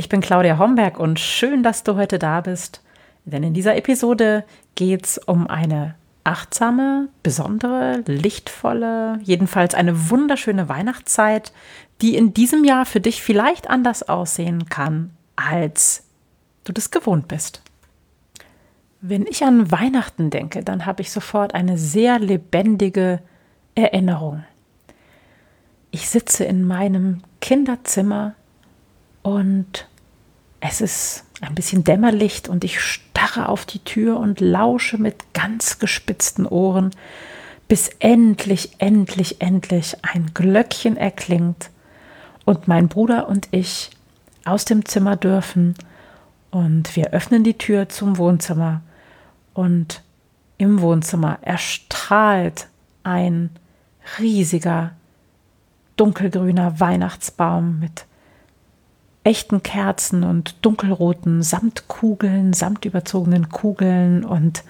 Ich bin Claudia Homberg und schön, dass du heute da bist, denn in dieser Episode geht es um eine achtsame, besondere, lichtvolle, jedenfalls eine wunderschöne Weihnachtszeit, die in diesem Jahr für dich vielleicht anders aussehen kann, als du das gewohnt bist. Wenn ich an Weihnachten denke, dann habe ich sofort eine sehr lebendige Erinnerung. Ich sitze in meinem Kinderzimmer und es ist ein bisschen Dämmerlicht und ich starre auf die Tür und lausche mit ganz gespitzten Ohren, bis endlich, endlich, endlich ein Glöckchen erklingt und mein Bruder und ich aus dem Zimmer dürfen und wir öffnen die Tür zum Wohnzimmer und im Wohnzimmer erstrahlt ein riesiger dunkelgrüner Weihnachtsbaum mit echten Kerzen und dunkelroten Samtkugeln, samtüberzogenen Kugeln und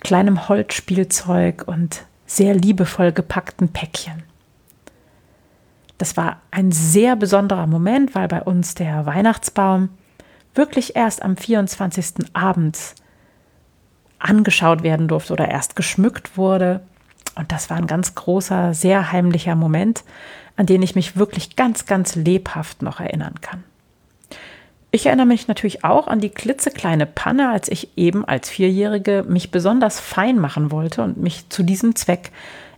kleinem Holzspielzeug und sehr liebevoll gepackten Päckchen. Das war ein sehr besonderer Moment, weil bei uns der Weihnachtsbaum wirklich erst am 24. Abend angeschaut werden durfte oder erst geschmückt wurde. Und das war ein ganz großer, sehr heimlicher Moment, an den ich mich wirklich ganz, ganz lebhaft noch erinnern kann. Ich erinnere mich natürlich auch an die klitzekleine Panne, als ich eben als Vierjährige mich besonders fein machen wollte und mich zu diesem Zweck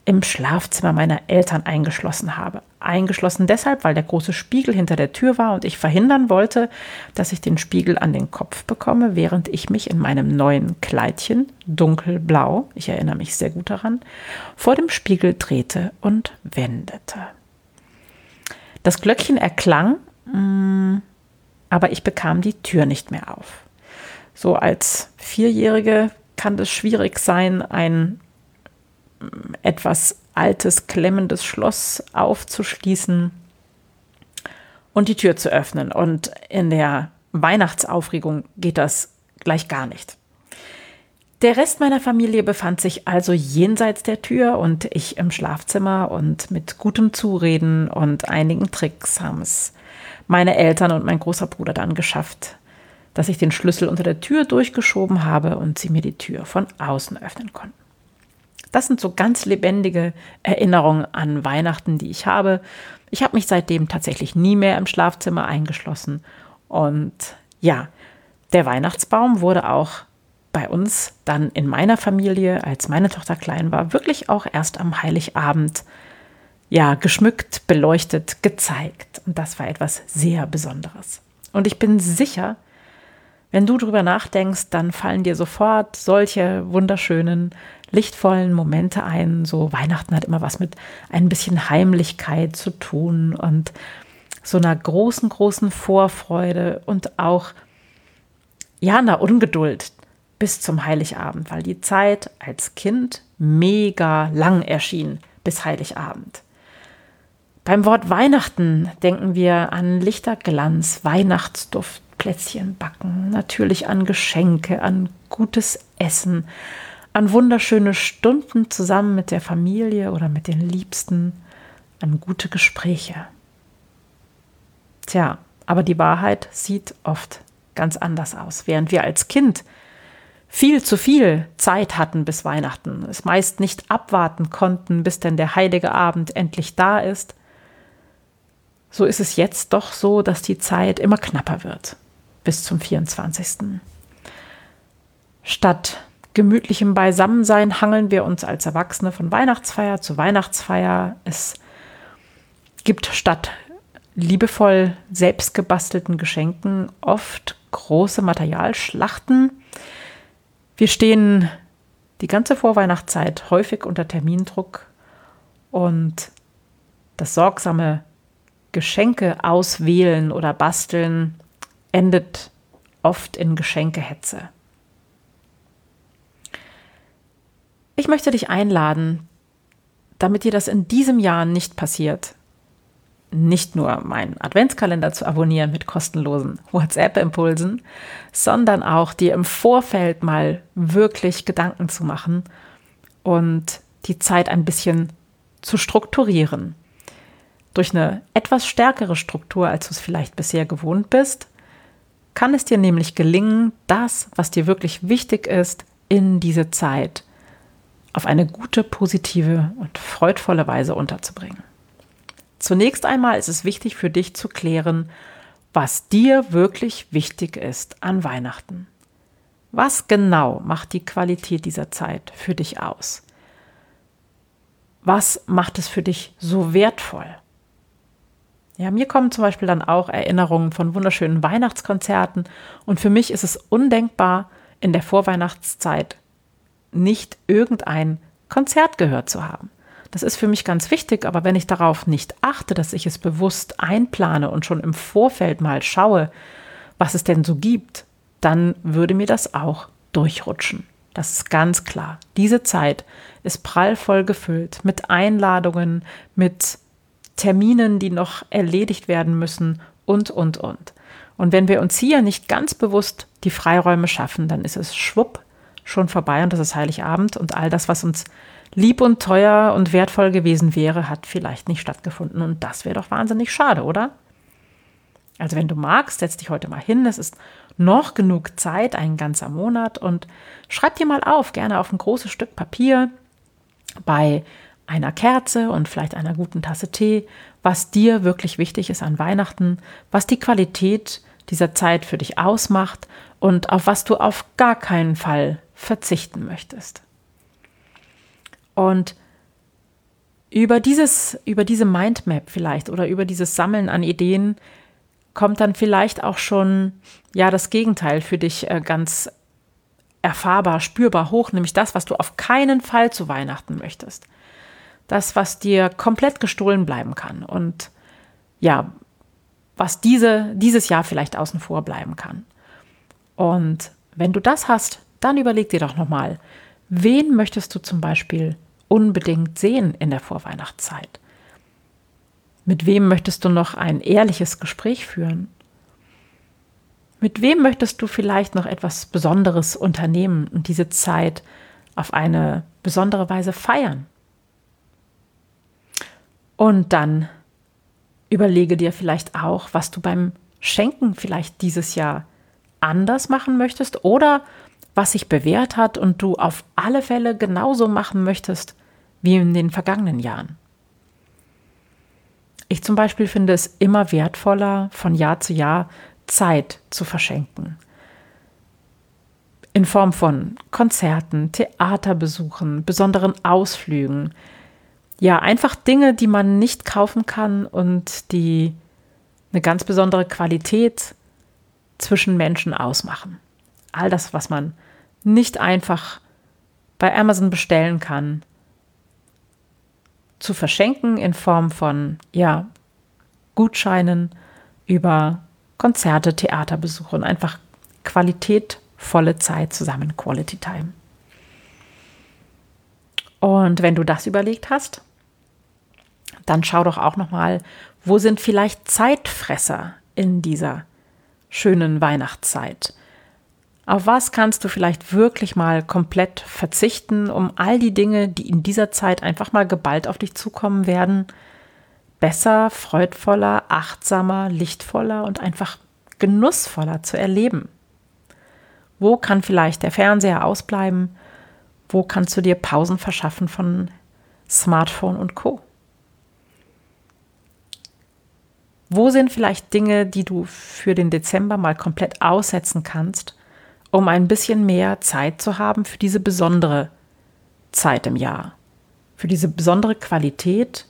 im Schlafzimmer meiner Eltern eingeschlossen habe. Eingeschlossen deshalb, weil der große Spiegel hinter der Tür war und ich verhindern wollte, dass ich den Spiegel an den Kopf bekomme, während ich mich in meinem neuen Kleidchen, dunkelblau, ich erinnere mich sehr gut daran, vor dem Spiegel drehte und wendete. Das Glöckchen erklang, mm, aber ich bekam die Tür nicht mehr auf. So als Vierjährige kann es schwierig sein, ein etwas altes, klemmendes Schloss aufzuschließen und die Tür zu öffnen. Und in der Weihnachtsaufregung geht das gleich gar nicht. Der Rest meiner Familie befand sich also jenseits der Tür und ich im Schlafzimmer und mit gutem Zureden und einigen Tricks haben es meine Eltern und mein großer Bruder dann geschafft, dass ich den Schlüssel unter der Tür durchgeschoben habe und sie mir die Tür von außen öffnen konnten. Das sind so ganz lebendige Erinnerungen an Weihnachten, die ich habe. Ich habe mich seitdem tatsächlich nie mehr im Schlafzimmer eingeschlossen. Und ja, der Weihnachtsbaum wurde auch bei uns dann in meiner Familie, als meine Tochter klein war, wirklich auch erst am Heiligabend ja geschmückt, beleuchtet, gezeigt. Und das war etwas sehr Besonderes. Und ich bin sicher, wenn du drüber nachdenkst, dann fallen dir sofort solche wunderschönen, lichtvollen Momente ein. So Weihnachten hat immer was mit ein bisschen Heimlichkeit zu tun und so einer großen, großen Vorfreude und auch ja, einer Ungeduld bis zum Heiligabend, weil die Zeit als Kind mega lang erschien bis Heiligabend. Beim Wort Weihnachten denken wir an Lichterglanz, Weihnachtsduft, Plätzchen backen, natürlich an Geschenke, an gutes Essen, an wunderschöne Stunden zusammen mit der Familie oder mit den Liebsten, an gute Gespräche. Tja, aber die Wahrheit sieht oft ganz anders aus. Während wir als Kind viel zu viel Zeit hatten bis Weihnachten, es meist nicht abwarten konnten, bis denn der heilige Abend endlich da ist, so ist es jetzt doch so, dass die Zeit immer knapper wird bis zum 24. Statt gemütlichem Beisammensein hangeln wir uns als Erwachsene von Weihnachtsfeier zu Weihnachtsfeier. Es gibt statt liebevoll selbstgebastelten Geschenken oft große Materialschlachten. Wir stehen die ganze Vorweihnachtszeit häufig unter Termindruck und das sorgsame Geschenke auswählen oder basteln endet oft in Geschenkehetze. Ich möchte dich einladen, damit dir das in diesem Jahr nicht passiert, nicht nur meinen Adventskalender zu abonnieren mit kostenlosen WhatsApp-Impulsen, sondern auch dir im Vorfeld mal wirklich Gedanken zu machen und die Zeit ein bisschen zu strukturieren. Durch eine etwas stärkere Struktur, als du es vielleicht bisher gewohnt bist, kann es dir nämlich gelingen, das, was dir wirklich wichtig ist, in diese Zeit auf eine gute, positive und freudvolle Weise unterzubringen. Zunächst einmal ist es wichtig für dich zu klären, was dir wirklich wichtig ist an Weihnachten. Was genau macht die Qualität dieser Zeit für dich aus? Was macht es für dich so wertvoll? Ja, mir kommen zum Beispiel dann auch Erinnerungen von wunderschönen Weihnachtskonzerten und für mich ist es undenkbar, in der Vorweihnachtszeit nicht irgendein Konzert gehört zu haben. Das ist für mich ganz wichtig, aber wenn ich darauf nicht achte, dass ich es bewusst einplane und schon im Vorfeld mal schaue, was es denn so gibt, dann würde mir das auch durchrutschen. Das ist ganz klar. Diese Zeit ist prallvoll gefüllt mit Einladungen, mit Terminen, die noch erledigt werden müssen und, und, und. Und wenn wir uns hier nicht ganz bewusst die Freiräume schaffen, dann ist es schwupp schon vorbei und das ist Heiligabend und all das, was uns lieb und teuer und wertvoll gewesen wäre, hat vielleicht nicht stattgefunden und das wäre doch wahnsinnig schade, oder? Also wenn du magst, setz dich heute mal hin, es ist noch genug Zeit, ein ganzer Monat und schreib dir mal auf, gerne auf ein großes Stück Papier bei einer Kerze und vielleicht einer guten Tasse Tee, was dir wirklich wichtig ist an Weihnachten, was die Qualität dieser Zeit für dich ausmacht und auf was du auf gar keinen Fall verzichten möchtest. Und über dieses, über diese Mindmap vielleicht oder über dieses Sammeln an Ideen kommt dann vielleicht auch schon ja das Gegenteil für dich äh, ganz erfahrbar, spürbar hoch, nämlich das, was du auf keinen Fall zu Weihnachten möchtest. Das, was dir komplett gestohlen bleiben kann und ja, was diese, dieses Jahr vielleicht außen vor bleiben kann. Und wenn du das hast, dann überleg dir doch nochmal, wen möchtest du zum Beispiel unbedingt sehen in der Vorweihnachtszeit? Mit wem möchtest du noch ein ehrliches Gespräch führen? Mit wem möchtest du vielleicht noch etwas Besonderes unternehmen und diese Zeit auf eine besondere Weise feiern? Und dann überlege dir vielleicht auch, was du beim Schenken vielleicht dieses Jahr anders machen möchtest oder was sich bewährt hat und du auf alle Fälle genauso machen möchtest wie in den vergangenen Jahren. Ich zum Beispiel finde es immer wertvoller, von Jahr zu Jahr Zeit zu verschenken. In Form von Konzerten, Theaterbesuchen, besonderen Ausflügen. Ja, einfach Dinge, die man nicht kaufen kann und die eine ganz besondere Qualität zwischen Menschen ausmachen. All das, was man nicht einfach bei Amazon bestellen kann, zu verschenken in Form von ja, Gutscheinen über Konzerte, Theaterbesuche und einfach qualitätvolle Zeit zusammen, Quality Time. Und wenn du das überlegt hast, dann schau doch auch noch mal, wo sind vielleicht Zeitfresser in dieser schönen Weihnachtszeit? Auf was kannst du vielleicht wirklich mal komplett verzichten, um all die Dinge, die in dieser Zeit einfach mal geballt auf dich zukommen werden, besser, freudvoller, achtsamer, lichtvoller und einfach genussvoller zu erleben? Wo kann vielleicht der Fernseher ausbleiben? Wo kannst du dir Pausen verschaffen von Smartphone und Co? Wo sind vielleicht Dinge, die du für den Dezember mal komplett aussetzen kannst, um ein bisschen mehr Zeit zu haben für diese besondere Zeit im Jahr, für diese besondere Qualität,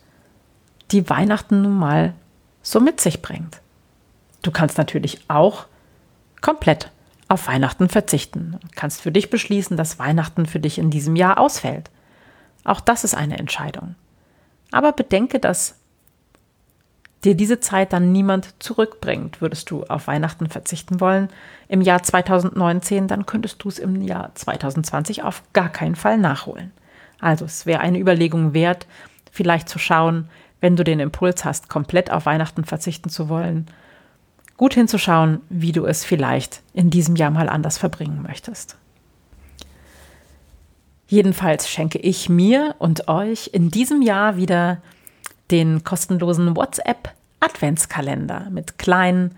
die Weihnachten nun mal so mit sich bringt. Du kannst natürlich auch komplett auf Weihnachten verzichten. Du kannst für dich beschließen, dass Weihnachten für dich in diesem Jahr ausfällt. Auch das ist eine Entscheidung. Aber bedenke, dass dir diese Zeit dann niemand zurückbringt. Würdest du auf Weihnachten verzichten wollen im Jahr 2019, dann könntest du es im Jahr 2020 auf gar keinen Fall nachholen. Also es wäre eine Überlegung wert, vielleicht zu schauen, wenn du den Impuls hast, komplett auf Weihnachten verzichten zu wollen, gut hinzuschauen, wie du es vielleicht in diesem Jahr mal anders verbringen möchtest. Jedenfalls schenke ich mir und euch in diesem Jahr wieder den kostenlosen WhatsApp Adventskalender mit kleinen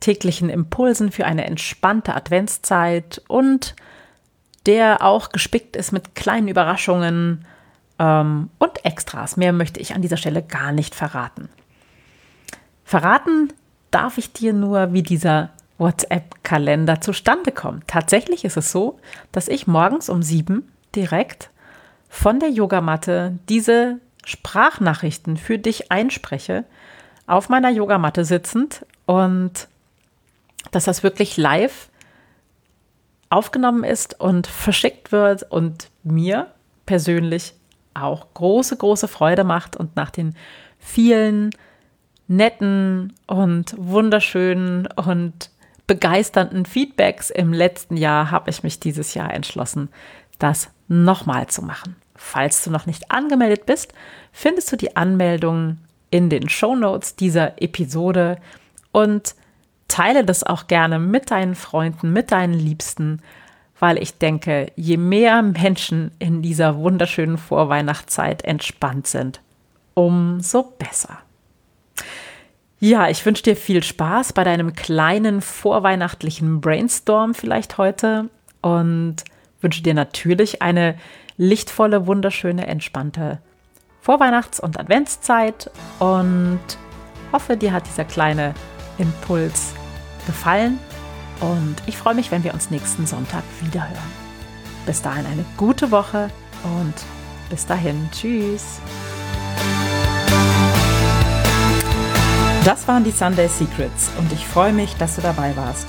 täglichen Impulsen für eine entspannte Adventszeit und der auch gespickt ist mit kleinen Überraschungen ähm, und Extras. Mehr möchte ich an dieser Stelle gar nicht verraten. Verraten darf ich dir nur, wie dieser WhatsApp-Kalender zustande kommt. Tatsächlich ist es so, dass ich morgens um sieben direkt von der Yogamatte diese Sprachnachrichten für dich einspreche, auf meiner Yogamatte sitzend und dass das wirklich live aufgenommen ist und verschickt wird und mir persönlich auch große, große Freude macht und nach den vielen netten und wunderschönen und begeisternden Feedbacks im letzten Jahr habe ich mich dieses Jahr entschlossen, das nochmal zu machen. Falls du noch nicht angemeldet bist, findest du die Anmeldung in den Show Notes dieser Episode und teile das auch gerne mit deinen Freunden, mit deinen Liebsten, weil ich denke, je mehr Menschen in dieser wunderschönen Vorweihnachtszeit entspannt sind, umso besser. Ja, ich wünsche dir viel Spaß bei deinem kleinen vorweihnachtlichen Brainstorm vielleicht heute und wünsche dir natürlich eine lichtvolle, wunderschöne, entspannte Vorweihnachts- und Adventszeit und hoffe, dir hat dieser kleine Impuls gefallen und ich freue mich, wenn wir uns nächsten Sonntag wiederhören. Bis dahin eine gute Woche und bis dahin, tschüss. Das waren die Sunday Secrets und ich freue mich, dass du dabei warst.